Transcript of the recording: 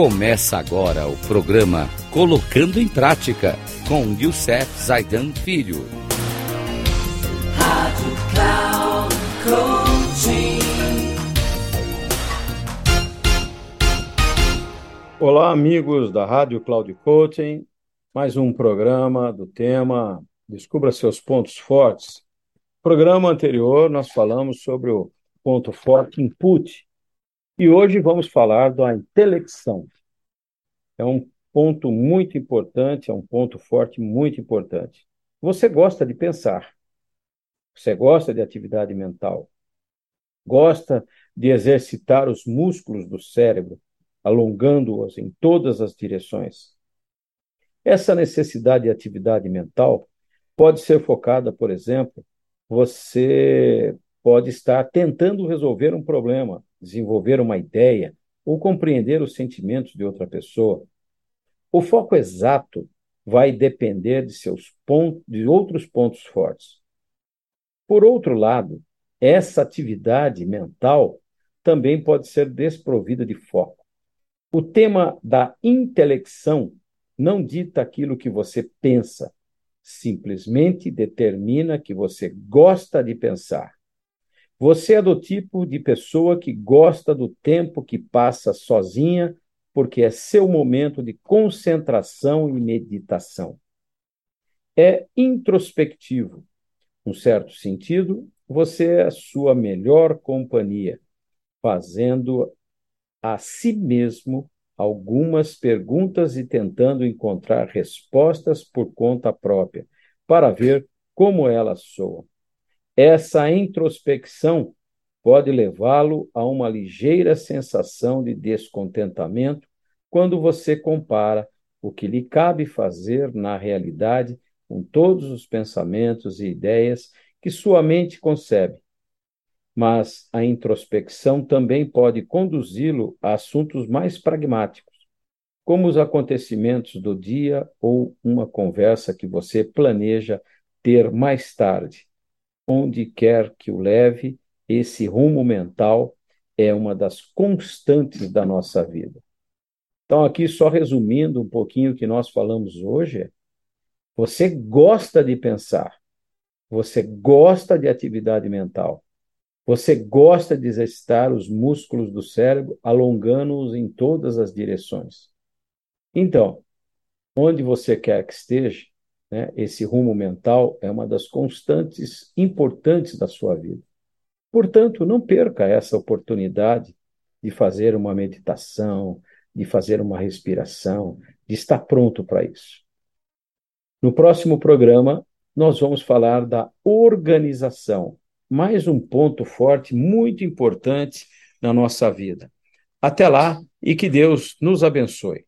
Começa agora o programa Colocando em Prática com Youssef Zaidan Filho. Rádio Cloud Coaching. Olá, amigos da Rádio Cloud Coaching. Mais um programa do tema Descubra seus pontos fortes. No programa anterior, nós falamos sobre o ponto forte input e hoje vamos falar da intelecção. É um ponto muito importante, é um ponto forte muito importante. Você gosta de pensar, você gosta de atividade mental, gosta de exercitar os músculos do cérebro, alongando-os em todas as direções. Essa necessidade de atividade mental pode ser focada, por exemplo, você pode estar tentando resolver um problema, desenvolver uma ideia ou compreender os sentimentos de outra pessoa. O foco exato vai depender de seus pontos, de outros pontos fortes. Por outro lado, essa atividade mental também pode ser desprovida de foco. O tema da intelecção não dita aquilo que você pensa, simplesmente determina que você gosta de pensar. Você é do tipo de pessoa que gosta do tempo que passa sozinha, porque é seu momento de concentração e meditação. É introspectivo. Num certo sentido, você é a sua melhor companhia, fazendo a si mesmo algumas perguntas e tentando encontrar respostas por conta própria, para ver como elas soam. Essa introspecção pode levá-lo a uma ligeira sensação de descontentamento quando você compara o que lhe cabe fazer na realidade com todos os pensamentos e ideias que sua mente concebe. Mas a introspecção também pode conduzi-lo a assuntos mais pragmáticos, como os acontecimentos do dia ou uma conversa que você planeja ter mais tarde onde quer que o leve, esse rumo mental é uma das constantes da nossa vida. Então, aqui, só resumindo um pouquinho o que nós falamos hoje, você gosta de pensar, você gosta de atividade mental, você gosta de exercitar os músculos do cérebro, alongando-os em todas as direções. Então, onde você quer que esteja, né, esse rumo mental é uma das constantes importantes da sua vida. Portanto, não perca essa oportunidade de fazer uma meditação, de fazer uma respiração, de estar pronto para isso. No próximo programa, nós vamos falar da organização, mais um ponto forte, muito importante na nossa vida. Até lá e que Deus nos abençoe.